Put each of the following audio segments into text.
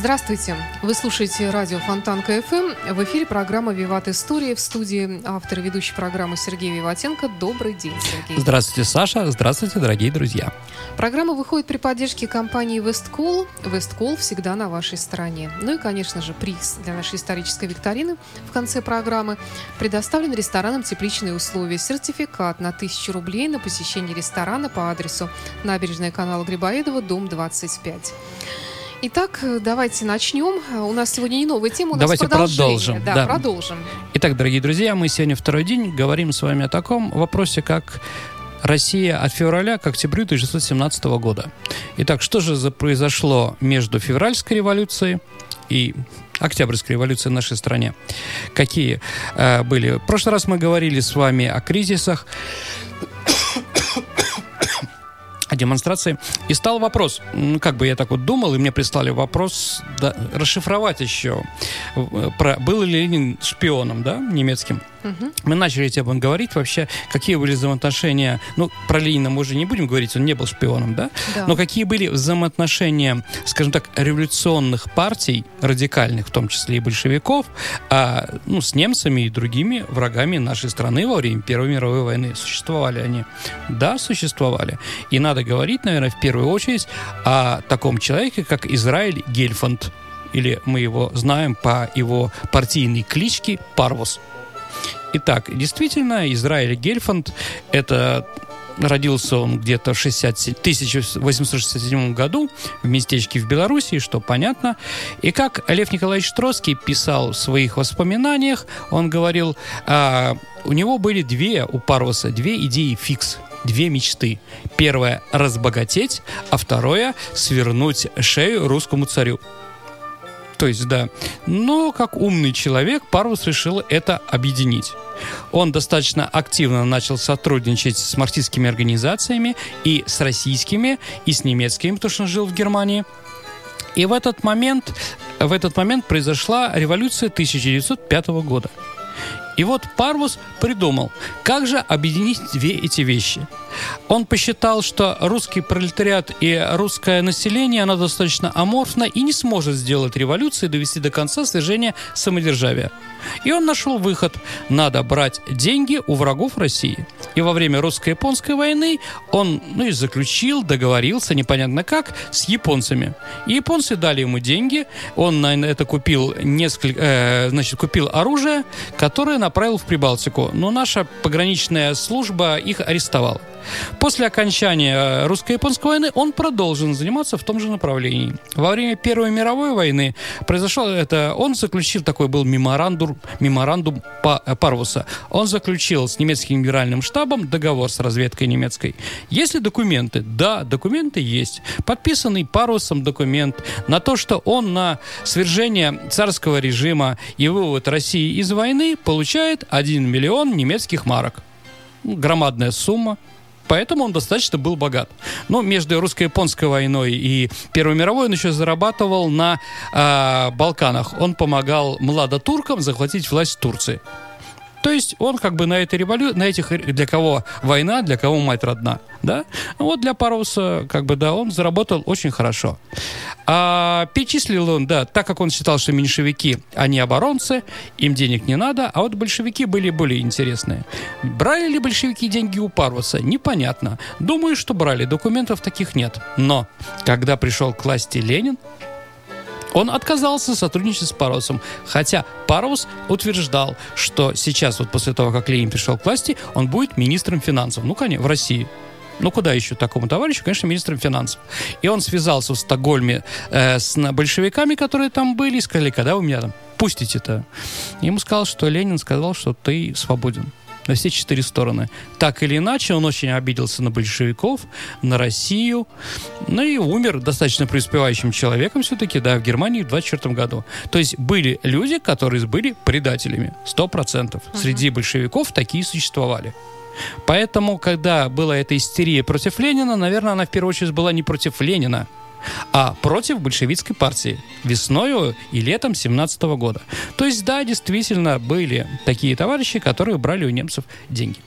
Здравствуйте! Вы слушаете радио Фонтанка ФМ. В эфире программа «Виват История». В студии автор и ведущий программы Сергей Виватенко. Добрый день, Сергей. Здравствуйте, Саша. Здравствуйте, дорогие друзья. Программа выходит при поддержке компании «Весткол». «Весткол» всегда на вашей стороне. Ну и, конечно же, приз для нашей исторической викторины в конце программы предоставлен рестораном «Тепличные условия». Сертификат на 1000 рублей на посещение ресторана по адресу набережная канала Грибоедова, дом 25. Итак, давайте начнем. У нас сегодня не новая тема, у нас Давайте продолжение. продолжим, Да, да. продолжим. Итак, дорогие друзья, мы сегодня второй день говорим с вами о таком вопросе, как Россия от февраля к октябрю 1917 года. Итак, что же за произошло между февральской революцией и Октябрьской революцией в нашей стране? Какие э, были? В прошлый раз мы говорили с вами о кризисах, демонстрации. И стал вопрос, как бы я так вот думал, и мне прислали вопрос да, расшифровать еще, э, про, был ли Ленин шпионом, да, немецким. Мгм. Мы начали об этом говорить вообще, какие были взаимоотношения, ну, про Ленина мы уже не будем говорить, он не был шпионом, да? Да. Но какие были взаимоотношения, скажем так, революционных партий, радикальных, в том числе и большевиков, а, ну, с немцами и другими врагами нашей страны во время Первой мировой войны? Существовали они? Да, существовали. И надо говорить, наверное, в первую очередь о таком человеке, как Израиль Гельфанд. Или мы его знаем по его партийной кличке Парвус. Итак, действительно, Израиль Гельфанд – это Родился он где-то в 67 1867 году в местечке в Белоруссии, что понятно. И как Лев Николаевич Троцкий писал в своих воспоминаниях, он говорил, а, у него были две, у Парвуса, две идеи фикс, две мечты. Первое – разбогатеть, а второе – свернуть шею русскому царю. То есть, да. Но как умный человек, Парвус решил это объединить. Он достаточно активно начал сотрудничать с марксистскими организациями и с российскими, и с немецкими, потому что он жил в Германии. И в этот момент, в этот момент произошла революция 1905 года. И вот Парвус придумал, как же объединить две эти вещи. Он посчитал, что русский пролетариат и русское население, оно достаточно аморфно и не сможет сделать революцию и довести до конца свержения самодержавия. И он нашел выход. Надо брать деньги у врагов России. И во время русско-японской войны он ну, и заключил, договорился, непонятно как, с японцами. И японцы дали ему деньги. Он на это купил несколько, э, значит, купил оружие, которое направил в Прибалтику. Но наша пограничная служба их арестовала. После окончания э, русско-японской войны он продолжил заниматься в том же направлении. Во время Первой мировой войны произошло это, он заключил такой был меморандум, меморандум э, Парвуса. Он заключил с немецким генеральным штабом договор с разведкой немецкой. Есть ли документы? Да, документы есть. Подписанный Парвусом документ на то, что он на свержение царского режима и вывод России из войны получает 1 миллион немецких марок. Громадная сумма. Поэтому он достаточно был богат. Но между русско-японской войной и Первой мировой он еще зарабатывал на а, Балканах. Он помогал младотуркам захватить власть Турции. То есть он как бы на этой револю... на этих для кого война, для кого мать родна, да? Вот для Паруса как бы да, он заработал очень хорошо. А перечислил он, да, так как он считал, что меньшевики, они оборонцы, им денег не надо, а вот большевики были более интересные. Брали ли большевики деньги у Паруса? Непонятно. Думаю, что брали, документов таких нет. Но когда пришел к власти Ленин, он отказался сотрудничать с Парусом, хотя Парус утверждал, что сейчас, вот после того, как Ленин пришел к власти, он будет министром финансов. Ну, конечно, в России. Ну, куда еще такому товарищу? Конечно, министром финансов. И он связался в Стокгольме э, с большевиками, которые там были, и сказали, когда вы меня там пустите-то? Ему сказал, что Ленин сказал, что ты свободен. на все четыре стороны. Так или иначе, он очень обиделся на большевиков, на Россию, ну и умер достаточно преуспевающим человеком все-таки, да, в Германии в 24 году. То есть были люди, которые были предателями, сто процентов. Среди большевиков такие существовали. Поэтому, когда была эта истерия против Ленина, наверное, она в первую очередь была не против Ленина, а против большевистской партии весною и летом 17 года. То есть, да, действительно, были такие товарищи, которые брали у немцев деньги.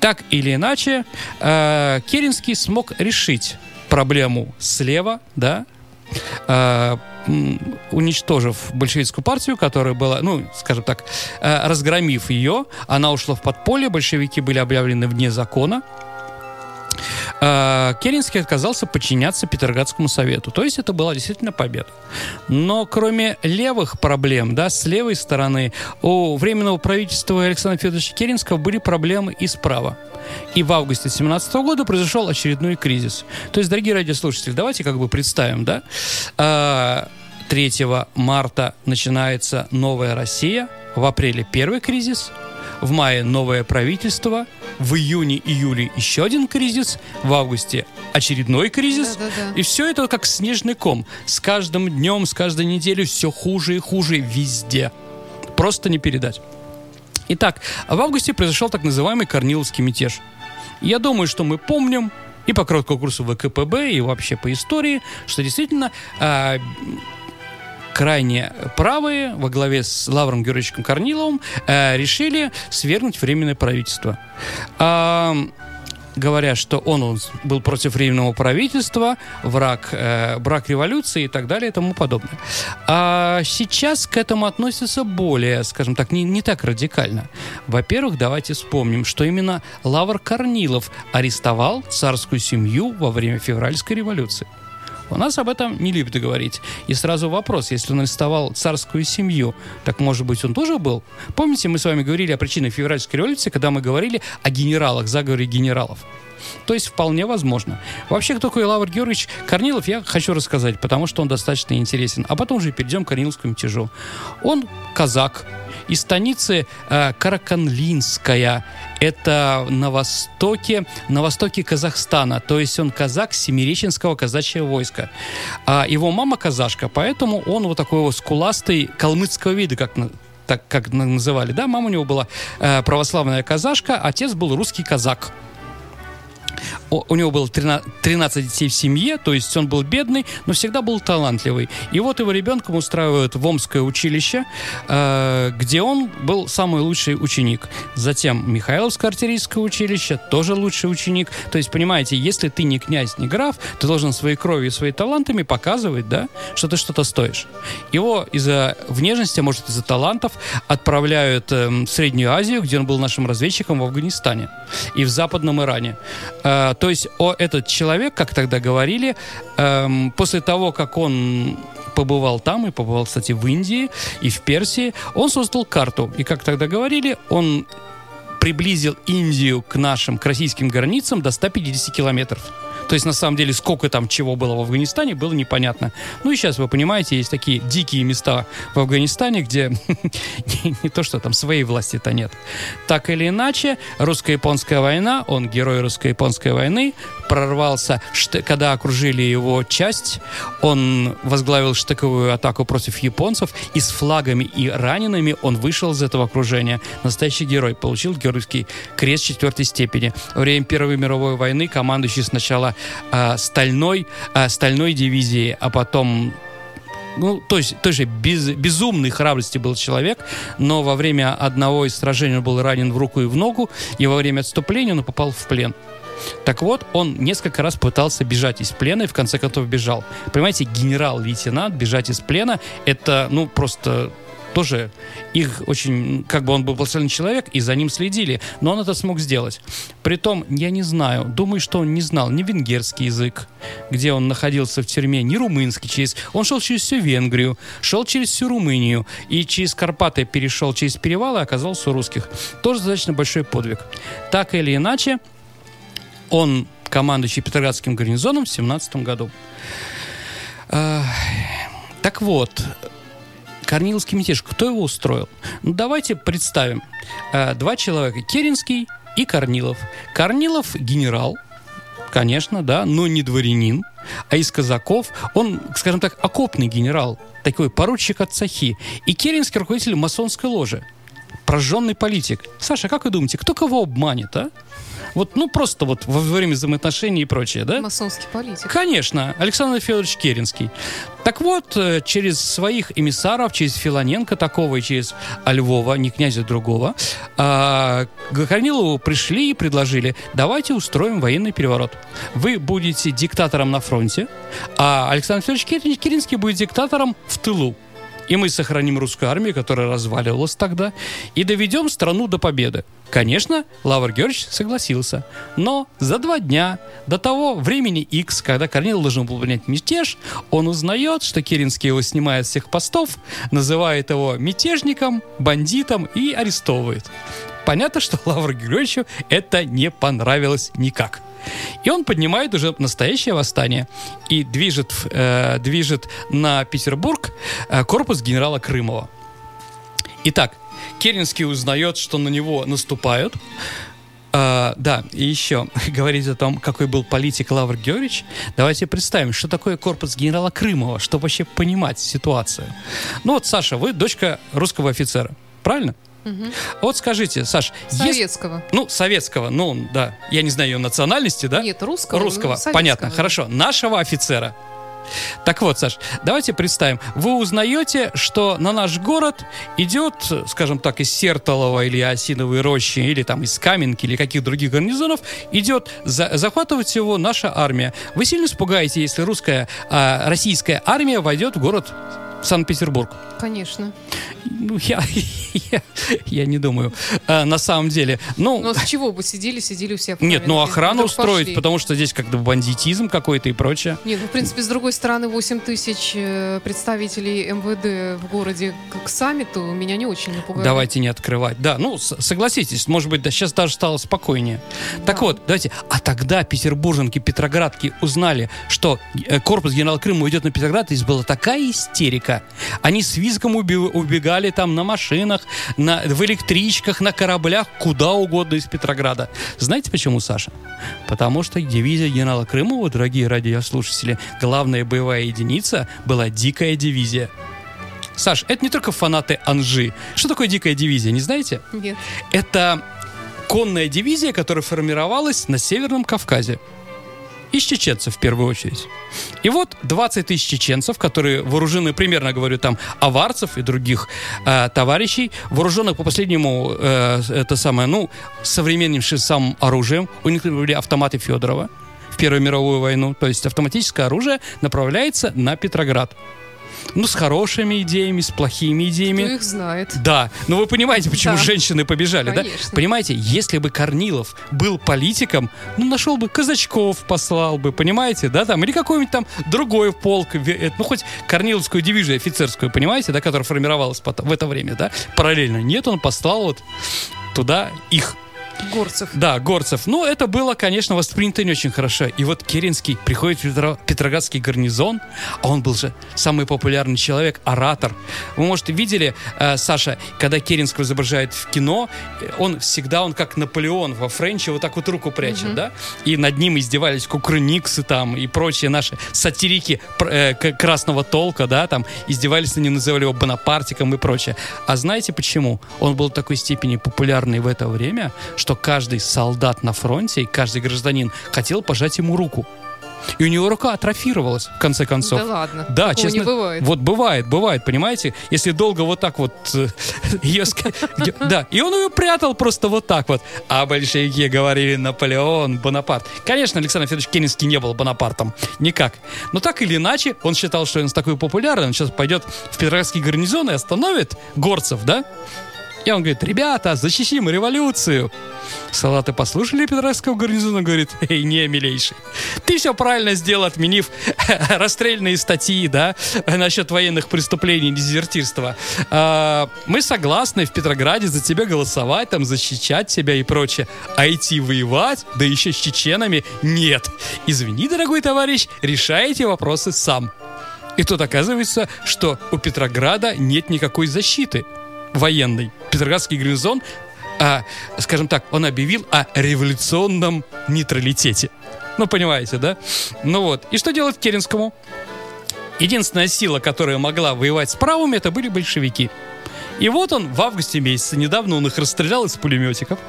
Так или иначе, э, Керенский смог решить проблему слева, да, э, уничтожив большевистскую партию, которая была, ну, скажем так, э, разгромив ее, она ушла в подполье, большевики были объявлены вне закона, Керенский отказался подчиняться Петроградскому совету. То есть это была действительно победа. Но кроме левых проблем, да, с левой стороны, у Временного правительства Александра Федоровича Керенского были проблемы и справа. И в августе 2017 года произошел очередной кризис. То есть, дорогие радиослушатели, давайте как бы представим, да, 3 а, марта начинается новая Россия, в апреле первый кризис, в мае новое правительство, в июне-июле еще один кризис, в августе очередной кризис. Да, да, да. И все это как снежный ком. С каждым днем, с каждой неделей все хуже и хуже везде. Просто не передать. Итак, в августе произошел так называемый Корниловский мятеж. Я думаю, что мы помним и по краткому курсу ВКПБ, и вообще по истории, что действительно э, крайне правые во главе с Лавром Георгиевичем Корниловым э, решили свергнуть Временное правительство. Э, говоря, что он, был против временного правительства, враг, э, брак революции и так далее и тому подобное. А сейчас к этому относятся более, скажем так, не, не так радикально. Во-первых, давайте вспомним, что именно Лавр Корнилов арестовал царскую семью во время февральской революции. У нас об этом не любят говорить. И сразу вопрос, если он арестовал царскую семью, так может быть он тоже был? Помните, мы с вами говорили о причинах февральской революции, когда мы говорили о генералах, заговоре генералов? То есть вполне возможно. Вообще, кто такой Лавр Георгиевич Корнилов, я хочу рассказать, потому что он достаточно интересен. А потом уже перейдем к Корниловскому мятежу. Он казак, из станицы э, Караканлинская. Это на востоке, на востоке Казахстана. То есть он казак Семиреченского казачьего войска. А его мама казашка, поэтому он вот такой вот скуластый калмыцкого вида, как так как называли, да, мама у него была э, православная казашка, отец был русский казак у него было 13, 13 детей в семье, то есть он был бедный, но всегда был талантливый. И вот его ребенком устраивают в Омское училище, э, где он был самый лучший ученик. Затем Михайловское артиллерийское училище, тоже лучший ученик. То есть, понимаете, если ты не князь, не граф, ты должен своей кровью и своими талантами показывать, да, что ты что-то стоишь. Его из-за внешности, а может, из-за талантов отправляют э, в Среднюю Азию, где он был нашим разведчиком в Афганистане и в Западном Иране. Э, то есть о, этот человек, как тогда говорили, эм, после того, как он побывал там и побывал, кстати, в Индии и в Персии, он создал карту. И, как тогда говорили, он приблизил Индию к нашим, к российским границам до 150 километров. То есть, на самом деле, сколько там чего было в Афганистане, было непонятно. Ну и сейчас, вы понимаете, есть такие дикие места в Афганистане, где не то, что там своей власти-то нет. Так или иначе, русско-японская война, он герой русско-японской войны, прорвался, когда окружили его часть, он возглавил штыковую атаку против японцев, и с флагами и ранеными он вышел из этого окружения. Настоящий герой, получил геройский крест четвертой степени. Во время Первой мировой войны командующий сначала э, стальной, э, стальной дивизии, а потом ну, то есть тоже без, безумной храбрости был человек, но во время одного из сражений он был ранен в руку и в ногу, и во время отступления он попал в плен. Так вот, он несколько раз пытался бежать из плена и в конце концов бежал. Понимаете, генерал-лейтенант бежать из плена, это, ну, просто тоже их очень, как бы он был профессиональный человек, и за ним следили, но он это смог сделать. Притом, я не знаю, думаю, что он не знал ни венгерский язык, где он находился в тюрьме, ни румынский через... Он шел через всю Венгрию, шел через всю Румынию, и через Карпаты перешел через перевал и оказался у русских. Тоже достаточно большой подвиг. Так или иначе, он командующий Петроградским гарнизоном в 17 году. Так вот, Корниловский мятеж, кто его устроил? Ну, давайте представим. Э, два человека, Керенский и Корнилов. Корнилов генерал, конечно, да, но не дворянин, а из казаков он, скажем так, окопный генерал, такой поручик от Цахи. И Керенский руководитель масонской ложи прожженный политик. Саша, как вы думаете, кто кого обманет, а? Вот, ну, просто вот во время взаимоотношений и прочее, да? Масонский политик. Конечно, Александр Федорович Керенский. Так вот, э, через своих эмиссаров, через Филоненко такого и через Львова, не князя другого, а, к Корнилову пришли и предложили, давайте устроим военный переворот. Вы будете диктатором на фронте, а Александр Федорович Керенский будет диктатором в тылу. И мы сохраним русскую армию, которая разваливалась тогда, и доведем страну до победы. Конечно, Лавр Георгиевич согласился. Но за два дня до того времени X, когда Корнил должен был принять мятеж, он узнает, что Керенский его снимает с всех постов, называет его мятежником, бандитом и арестовывает. Понятно, что Лавру Георгиевичу это не понравилось никак. И он поднимает уже настоящее восстание и движет, э, движет на Петербург э, корпус генерала Крымова. Итак, Керенский узнает, что на него наступают. Uh, да, и еще говорить о том, какой был политик Лавр Георгиевич, давайте представим, что такое корпус генерала Крымова, чтобы вообще понимать ситуацию. Ну вот, Саша, вы дочка русского офицера, правильно? Угу. Вот скажите, Саш, советского. Есть... Ну, советского, ну, да. Я не знаю ее национальности, да? Нет, русского. Русского, ну, понятно, хорошо. Нашего офицера. Так вот, Саш, давайте представим. Вы узнаете, что на наш город идет, скажем так, из Сертолова или Осиновой рощи, или там из Каменки, или каких других гарнизонов, идет за, захватывать его наша армия. Вы сильно испугаете, если русская, а, российская армия войдет в город Санкт-Петербург? Конечно. Ну, я, я, я не думаю. А, на самом деле. Ну, ну, а с чего бы сидели, сидели все Нет, ну охрану устроить, пошли. потому что здесь как-то бандитизм какой-то и прочее. Нет, ну, в принципе, с другой стороны, 8 тысяч э, представителей МВД в городе к саммиту меня не очень напугали. Давайте не открывать. Да, ну, согласитесь, может быть, да, сейчас даже стало спокойнее. Да. Так вот, давайте. А тогда петербурженки, петроградки узнали, что э, корпус генерала Крыма уйдет на Петроград, и была такая истерика. Они с визгом убегали там на машинах, на, в электричках, на кораблях, куда угодно из Петрограда. Знаете почему, Саша? Потому что дивизия генерала Крымова, дорогие радиослушатели, главная боевая единица была дикая дивизия. Саш, это не только фанаты Анжи. Что такое дикая дивизия, не знаете? Нет. Это конная дивизия, которая формировалась на Северном Кавказе из чеченцев в первую очередь. И вот 20 тысяч чеченцев, которые вооружены, примерно говорю, там, аварцев и других э, товарищей, вооруженных по последнему, э, это самое, ну, современнейшим самым оружием. У них были автоматы Федорова в Первую мировую войну. То есть автоматическое оружие направляется на Петроград. Ну, с хорошими идеями, с плохими идеями. Кто их знает. Да. Но вы понимаете, почему да. женщины побежали, Конечно. да? Понимаете, если бы Корнилов был политиком, ну, нашел бы казачков, послал бы, понимаете, да, там, или какой-нибудь там другой полк, э, ну, хоть Корниловскую дивизию офицерскую, понимаете, да, которая формировалась в это время, да, параллельно. Нет, он послал вот туда их. Горцев. Да, Горцев. Но это было, конечно, воспринято не очень хорошо. И вот Керенский приходит в Петроградский гарнизон, а он был же самый популярный человек, оратор. Вы, может, видели, э, Саша, когда Керенского изображает в кино, он всегда, он как Наполеон во Френче, вот так вот руку прячет, mm-hmm. да? И над ним издевались кукрыниксы там и прочие наши сатирики э, красного толка, да, там издевались на ним, называли его Бонапартиком и прочее. А знаете почему? Он был в такой степени популярный в это время, что каждый солдат на фронте и каждый гражданин хотел пожать ему руку. И у него рука атрофировалась, в конце концов. Да ладно. Да, Такого честно. Не бывает. Вот бывает, бывает, понимаете? Если долго вот так вот э, ее... Да, и он ее прятал просто вот так вот. А большевики говорили Наполеон, Бонапарт. Конечно, Александр Федорович Керенский не был Бонапартом. Никак. Но так или иначе, он считал, что он такой популярный, он сейчас пойдет в Петроградский гарнизон и остановит горцев, да? И он говорит, ребята, защитим революцию. Салаты послушали Петровского гарнизона, говорит, эй, не, милейший, ты все правильно сделал, отменив расстрельные статьи, да, насчет военных преступлений и дезертирства. А, мы согласны в Петрограде за тебя голосовать, там, защищать себя и прочее. А идти воевать, да еще с чеченами, нет. Извини, дорогой товарищ, решайте вопросы сам. И тут оказывается, что у Петрограда нет никакой защиты военной. Петроградский гарнизон, а, скажем так, он объявил о революционном нейтралитете. Ну, понимаете, да? Ну вот. И что делать Керенскому? Единственная сила, которая могла воевать с правыми, это были большевики. И вот он в августе месяце, недавно он их расстрелял из пулеметиков.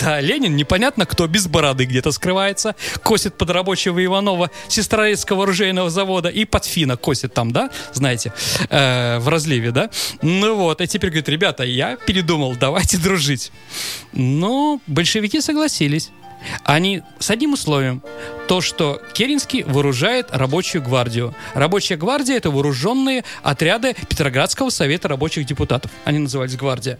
Да, Ленин, непонятно кто, без бороды где-то скрывается, косит под рабочего Иванова Сестрорецкого оружейного завода и под Фина косит там, да, знаете, э, в разливе, да. Ну вот, и теперь говорит, ребята, я передумал, давайте дружить. Ну, большевики согласились. Они с одним условием. То, что Керенский вооружает рабочую гвардию. Рабочая гвардия – это вооруженные отряды Петроградского совета рабочих депутатов. Они назывались гвардия.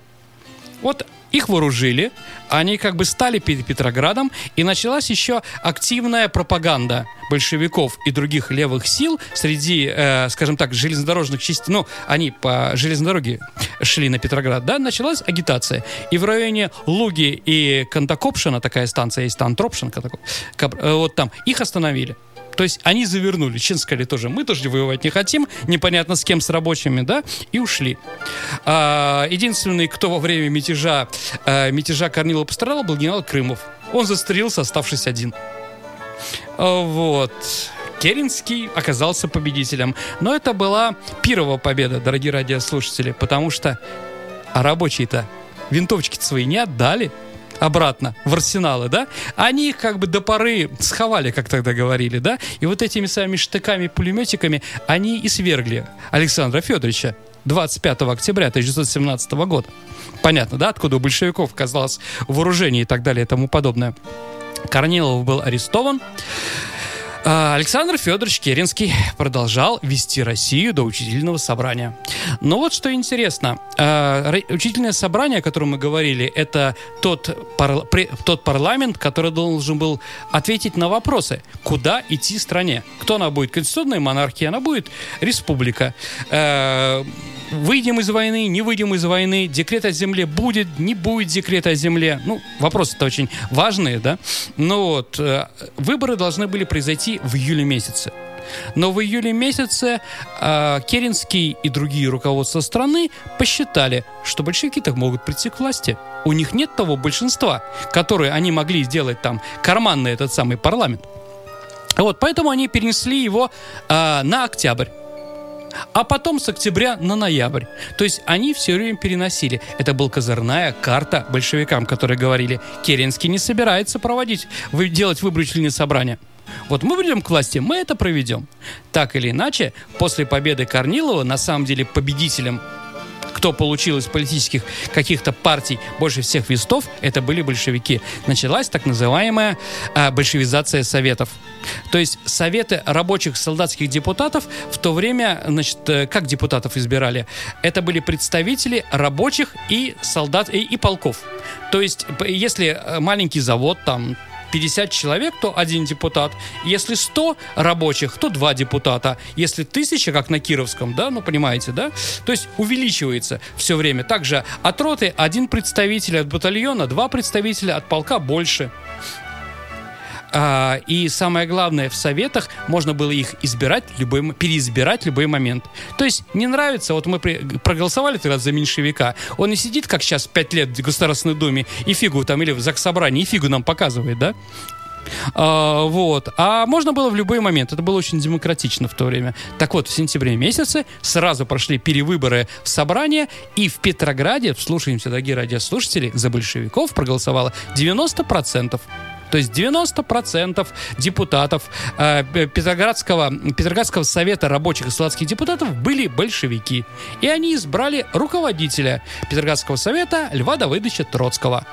Вот их вооружили, они как бы стали перед Петроградом, и началась еще активная пропаганда большевиков и других левых сил среди, э, скажем так, железнодорожных частей. Ну, они по железной дороге шли на Петроград, да, началась агитация. И в районе Луги и Кантакопшина, такая станция есть, Антропшин, э, вот там, их остановили. То есть они завернули, честно сказали тоже, мы тоже воевать не хотим, непонятно с кем, с рабочими, да, и ушли. А, единственный, кто во время мятежа, а, мятежа Корнилова пострадал, был генерал Крымов. Он застрелился, оставшись один. Вот. Керенский оказался победителем. Но это была первая победа, дорогие радиослушатели, потому что а рабочие-то винтовочки свои не отдали обратно в арсеналы, да, они их как бы до поры сховали, как тогда говорили, да, и вот этими самыми штыками, пулеметиками они и свергли Александра Федоровича 25 октября 1917 года. Понятно, да, откуда у большевиков оказалось вооружение и так далее и тому подобное. Корнилов был арестован. А, Александр Федорович Керенский продолжал вести Россию до учительного собрания. Но вот что интересно. А, учительное собрание, о котором мы говорили, это тот, тот парламент, который должен был ответить на вопросы, куда идти стране. Кто она будет? Конституционная монархия, она будет республика а, выйдем из войны, не выйдем из войны, декрет о земле будет, не будет декрета о земле. Ну, вопросы-то очень важные, да? Но вот, э, выборы должны были произойти в июле месяце. Но в июле месяце э, Керенский и другие руководства страны посчитали, что большевики так могут прийти к власти. У них нет того большинства, которое они могли сделать там карманный этот самый парламент. Вот, поэтому они перенесли его э, на октябрь а потом с октября на ноябрь. То есть они все время переносили. Это была козырная карта большевикам, которые говорили, Керенский не собирается проводить, делать выборочные собрания. Вот мы придем к власти, мы это проведем. Так или иначе, после победы Корнилова, на самом деле победителем кто получил из политических каких-то партий больше всех вестов, это были большевики. Началась так называемая а, большевизация советов. То есть советы рабочих солдатских депутатов в то время, значит, э, как депутатов избирали? Это были представители рабочих и солдат и, и полков. То есть, если э, маленький завод, там 50 человек, то один депутат. Если 100 рабочих, то два депутата. Если тысяча, как на Кировском, да, ну понимаете, да? То есть увеличивается все время. Также от роты один представитель, от батальона два представителя, от полка больше. А, и самое главное, в советах можно было их избирать, любой, переизбирать любой момент. То есть не нравится, вот мы при, проголосовали тогда за меньшевика, он не сидит, как сейчас, пять лет в Государственной Думе, и фигу там, или в Заксобрании, и фигу нам показывает, да? А, вот. А можно было в любой момент. Это было очень демократично в то время. Так вот, в сентябре месяце сразу прошли перевыборы в собрание, и в Петрограде, слушаемся, дорогие радиослушатели, за большевиков проголосовало 90%. То есть 90% депутатов э, Петроградского, Петроградского совета рабочих и солдатских депутатов были большевики. И они избрали руководителя Петроградского совета Льва Давыдовича Троцкого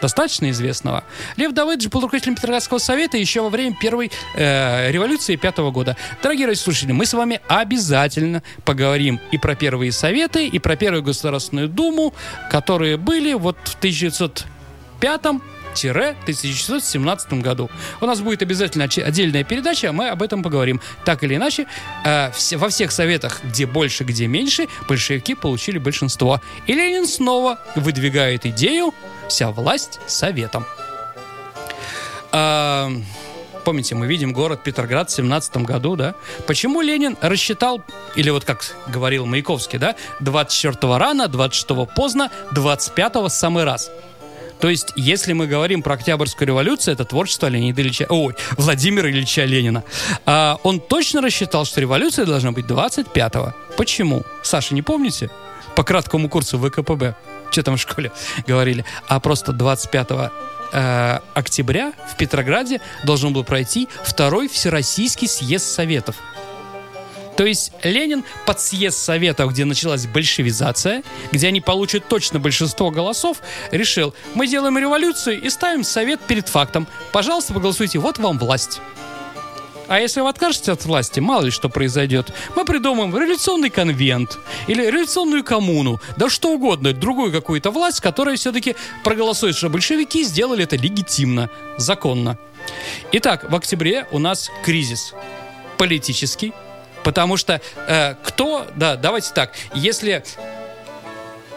достаточно известного. Лев Давыдович был руководителем Петроградского совета еще во время первой э, революции пятого года. Дорогие радиослушатели, мы с вами обязательно поговорим и про первые советы, и про первую Государственную Думу, которые были вот в 1905 1917 году. У нас будет обязательно отдельная передача, мы об этом поговорим. Так или иначе, э, во всех советах, где больше, где меньше, большевики получили большинство. И Ленин снова выдвигает идею «вся власть советом». Э, Помните, мы видим город Петроград в 17 году, да? Почему Ленин рассчитал, или вот как говорил Маяковский, да, 24 рано, 26 поздно, 25 самый раз. То есть, если мы говорим про Октябрьскую революцию, это творчество Леонида Ильича, ой, Владимира Ильича Ленина. А, он точно рассчитал, что революция должна быть 25-го. Почему? Саша, не помните? По краткому курсу ВКПБ. Что там в школе говорили? А просто 25 э, октября в Петрограде должен был пройти второй Всероссийский съезд Советов. То есть Ленин под съезд Советов, где началась большевизация, где они получат точно большинство голосов, решил, мы делаем революцию и ставим Совет перед фактом. Пожалуйста, проголосуйте, вот вам власть. А если вы откажетесь от власти, мало ли что произойдет. Мы придумаем революционный конвент или революционную коммуну, да что угодно, другую какую-то власть, которая все-таки проголосует, что большевики сделали это легитимно, законно. Итак, в октябре у нас кризис политический, Потому что э, кто, да, давайте так, если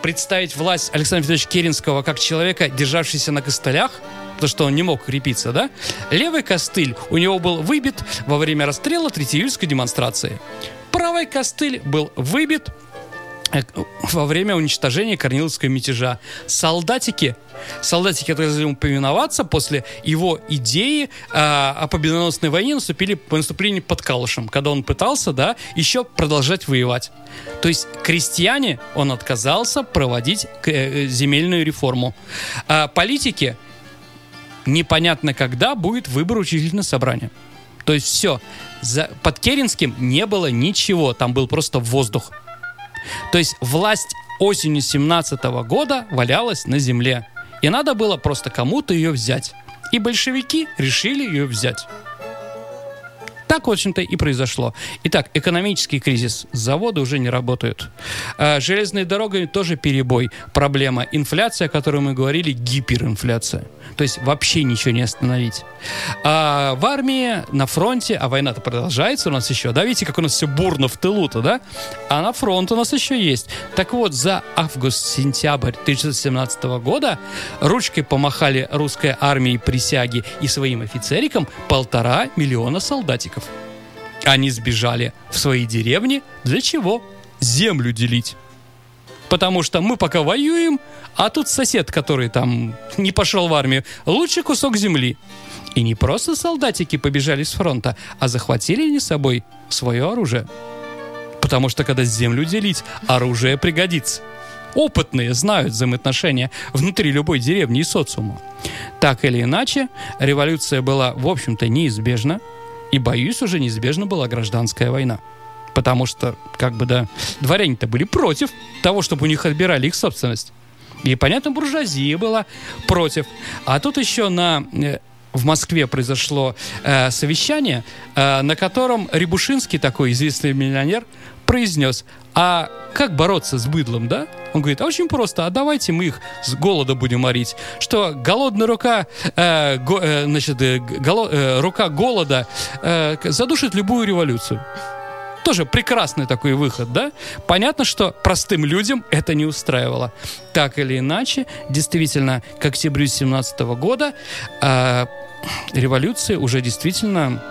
представить власть Александра Федоровича Керенского как человека, державшегося на костылях, потому что он не мог крепиться, да? Левый костыль у него был выбит во время расстрела Третьеиюльской демонстрации. Правый костыль был выбит во время уничтожения Корниловского мятежа. Солдатики, солдатики должны ему повиноваться после его идеи э, о победоносной войне наступили по наступлению под Калышем, когда он пытался, да, еще продолжать воевать. То есть крестьяне, он отказался проводить э, земельную реформу. А политики, непонятно когда будет выбор учительного собрания. То есть все, за, под Керенским не было ничего, там был просто воздух. То есть власть осенью 17 года валялась на земле. И надо было просто кому-то ее взять. И большевики решили ее взять. Так, в общем-то, и произошло. Итак, экономический кризис. Заводы уже не работают. А, железной дорогой тоже перебой. Проблема. Инфляция, о которой мы говорили, гиперинфляция. То есть вообще ничего не остановить. А в армии, на фронте, а война-то продолжается у нас еще, да, видите, как у нас все бурно в тылу-то, да? А на фронт у нас еще есть. Так вот, за август-сентябрь 1917 года ручкой помахали русской армии присяги и своим офицерикам полтора миллиона солдатиков. Они сбежали в свои деревни. Для чего? Землю делить. Потому что мы пока воюем, а тут сосед, который там не пошел в армию, лучший кусок земли. И не просто солдатики побежали с фронта, а захватили они с собой свое оружие. Потому что когда землю делить, оружие пригодится. Опытные знают взаимоотношения внутри любой деревни и социума. Так или иначе, революция была, в общем-то, неизбежна. И, боюсь, уже неизбежна была гражданская война. Потому что, как бы, да, дворяне-то были против того, чтобы у них отбирали их собственность. И, понятно, буржуазия была против. А тут еще на э, в Москве произошло э, совещание, э, на котором Рябушинский, такой известный миллионер, произнес, а как бороться с быдлом, да? Он говорит, а очень просто, а давайте мы их с голода будем морить. Что голодная рука, э, го, э, значит, э, голо, э, рука голода э, задушит любую революцию. Тоже прекрасный такой выход, да? Понятно, что простым людям это не устраивало. Так или иначе, действительно, к октябрю 17 года э, революция уже действительно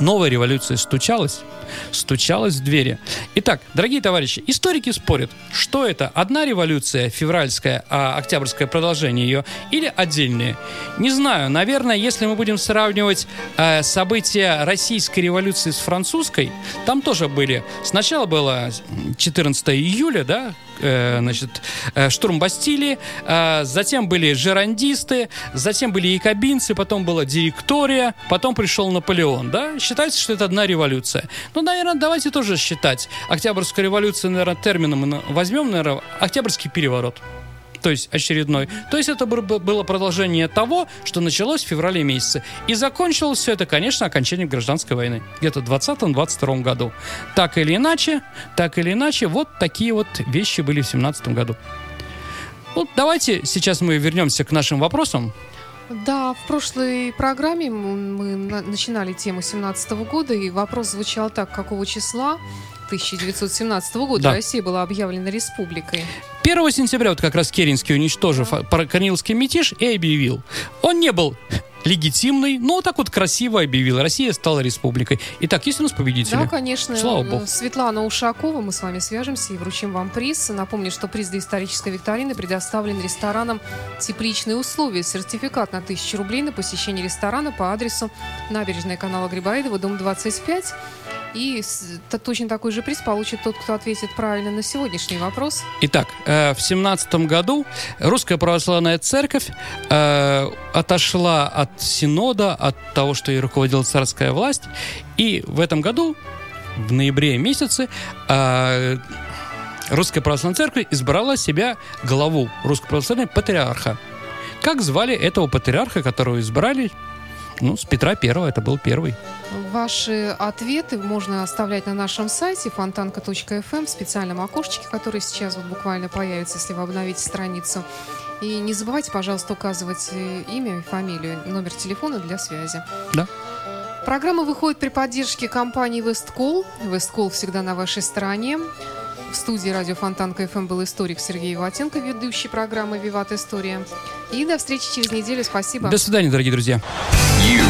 новая революция стучалась стучалась в двери. Итак, дорогие товарищи, историки спорят, что это одна революция февральская, а октябрьское продолжение ее, или отдельные. Не знаю, наверное, если мы будем сравнивать э, события российской революции с французской, там тоже были. Сначала было 14 июля, да, э, значит, э, штурм Бастилии, э, затем были жерандисты, затем были якобинцы, потом была директория, потом пришел Наполеон, да? Считается, что это одна революция. Ну, наверное, давайте тоже считать. Октябрьская революция, наверное, термином возьмем, наверное, Октябрьский переворот то есть очередной. То есть это было продолжение того, что началось в феврале месяце. И закончилось все это, конечно, окончанием гражданской войны. Где-то в 20-22 году. Так или иначе, так или иначе, вот такие вот вещи были в 17 году. Вот давайте сейчас мы вернемся к нашим вопросам. Да, в прошлой программе мы начинали тему 17 года, и вопрос звучал так, какого числа 1917 года да. Россия была объявлена республикой. 1 сентября вот как раз Керенский, уничтожив да. Корниловский мятеж, и объявил. Он не был легитимный, но так вот красиво объявил. Россия стала республикой. Итак, есть у нас победители? Да, конечно. Слава богу. Светлана Ушакова, мы с вами свяжемся и вручим вам приз. Напомню, что приз исторической викторины предоставлен ресторанам «Тепличные условия». Сертификат на 1000 рублей на посещение ресторана по адресу набережная канала Грибоедова, дом 25. И точно такой же приз получит тот, кто ответит правильно на сегодняшний вопрос. Итак, э, в семнадцатом году Русская Православная Церковь э, отошла от Синода, от того, что ей руководила царская власть, и в этом году, в ноябре месяце, э, Русская Православная Церковь избрала себя главу Русской Православной Патриарха. Как звали этого патриарха, которого избрали ну, с Петра Первого, это был первый. Ваши ответы можно оставлять на нашем сайте Фонтанка.fm в специальном окошечке, которое сейчас вот буквально появится, если вы обновите страницу. И не забывайте, пожалуйста, указывать э, имя фамилию, номер телефона для связи. Да. Программа выходит при поддержке компании Westcall. Westcall всегда на вашей стороне. В студии радио Фонтанка FM был историк Сергей Виватенко, ведущий программы «Виват История». И до встречи через неделю. Спасибо. До свидания, дорогие друзья.